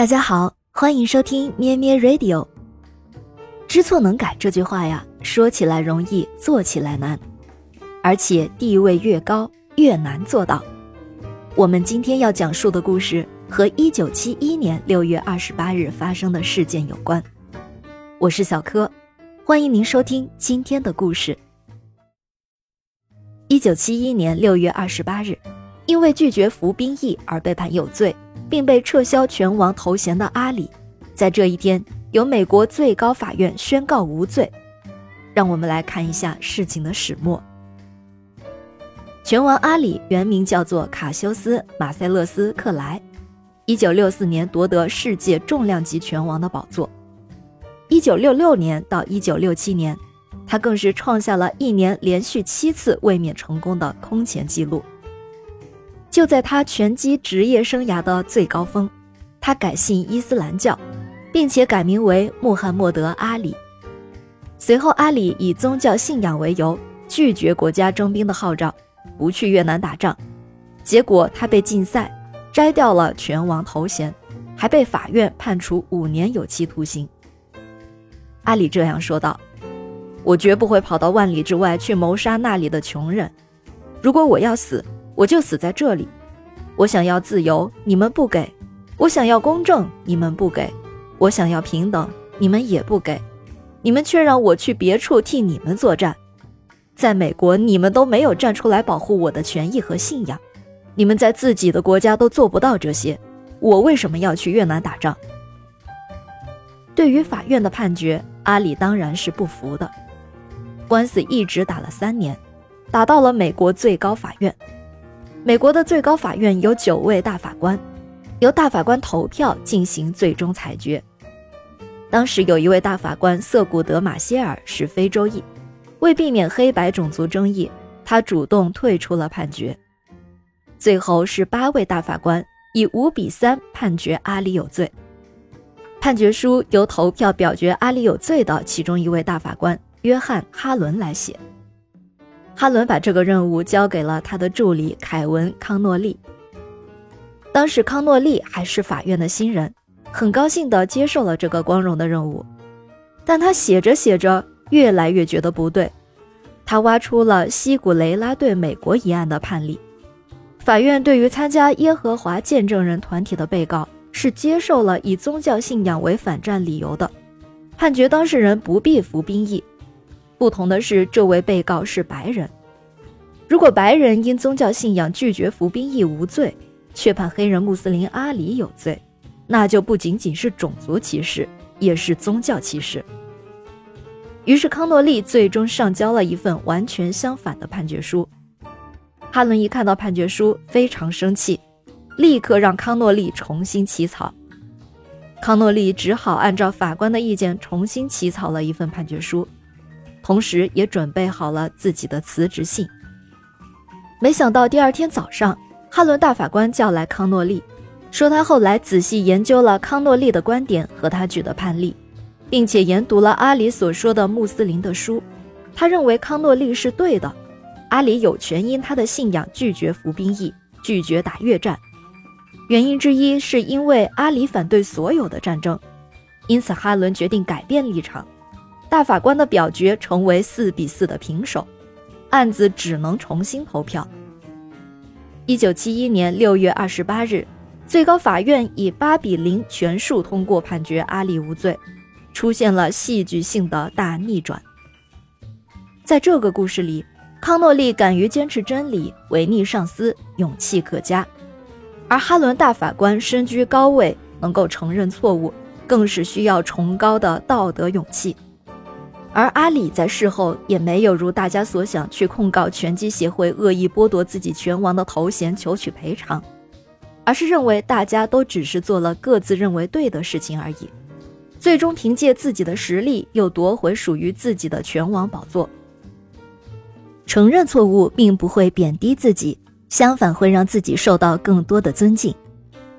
大家好，欢迎收听咩咩 Radio。知错能改这句话呀，说起来容易，做起来难，而且地位越高越难做到。我们今天要讲述的故事和一九七一年六月二十八日发生的事件有关。我是小柯，欢迎您收听今天的故事。一九七一年六月二十八日，因为拒绝服兵役而被判有罪。并被撤销拳王头衔的阿里，在这一天由美国最高法院宣告无罪。让我们来看一下事情的始末。拳王阿里原名叫做卡修斯·马塞勒斯·克莱，一九六四年夺得世界重量级拳王的宝座。一九六六年到一九六七年，他更是创下了一年连续七次卫冕成功的空前纪录。就在他拳击职业生涯的最高峰，他改信伊斯兰教，并且改名为穆罕默德·阿里。随后，阿里以宗教信仰为由拒绝国家征兵的号召，不去越南打仗。结果，他被禁赛，摘掉了拳王头衔，还被法院判处五年有期徒刑。阿里这样说道：“我绝不会跑到万里之外去谋杀那里的穷人。如果我要死。”我就死在这里。我想要自由，你们不给；我想要公正，你们不给；我想要平等，你们也不给。你们却让我去别处替你们作战。在美国，你们都没有站出来保护我的权益和信仰。你们在自己的国家都做不到这些，我为什么要去越南打仗？对于法院的判决，阿里当然是不服的。官司一直打了三年，打到了美国最高法院。美国的最高法院有九位大法官，由大法官投票进行最终裁决。当时有一位大法官瑟古德·马歇尔是非洲裔，为避免黑白种族争议，他主动退出了判决。最后是八位大法官以五比三判决阿里有罪。判决书由投票表决阿里有罪的其中一位大法官约翰·哈伦来写。哈伦把这个任务交给了他的助理凯文·康诺利。当时康诺利还是法院的新人，很高兴地接受了这个光荣的任务。但他写着写着，越来越觉得不对。他挖出了西古雷拉对美国一案的判例。法院对于参加耶和华见证人团体的被告是接受了以宗教信仰为反战理由的，判决当事人不必服兵役。不同的是，这位被告是白人。如果白人因宗教信仰拒绝服兵役无罪，却判黑人穆斯林阿里有罪，那就不仅仅是种族歧视，也是宗教歧视。于是康诺利最终上交了一份完全相反的判决书。哈伦一看到判决书，非常生气，立刻让康诺利重新起草。康诺利只好按照法官的意见重新起草了一份判决书。同时，也准备好了自己的辞职信。没想到第二天早上，哈伦大法官叫来康诺利，说他后来仔细研究了康诺利的观点和他举的判例，并且研读了阿里所说的穆斯林的书。他认为康诺利是对的，阿里有权因他的信仰拒绝服兵役，拒绝打越战。原因之一是因为阿里反对所有的战争，因此哈伦决定改变立场。大法官的表决成为四比四的平手，案子只能重新投票。一九七一年六月二十八日，最高法院以八比零全数通过判决阿里无罪，出现了戏剧性的大逆转。在这个故事里，康诺利敢于坚持真理，违逆上司，勇气可嘉；而哈伦大法官身居高位，能够承认错误，更是需要崇高的道德勇气。而阿里在事后也没有如大家所想去控告拳击协会恶意剥夺自己拳王的头衔求取赔偿，而是认为大家都只是做了各自认为对的事情而已，最终凭借自己的实力又夺回属于自己的拳王宝座。承认错误并不会贬低自己，相反会让自己受到更多的尊敬。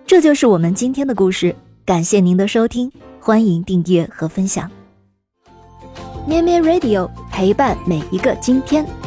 这就是我们今天的故事，感谢您的收听，欢迎订阅和分享。咩咩 Radio 陪伴每一个今天。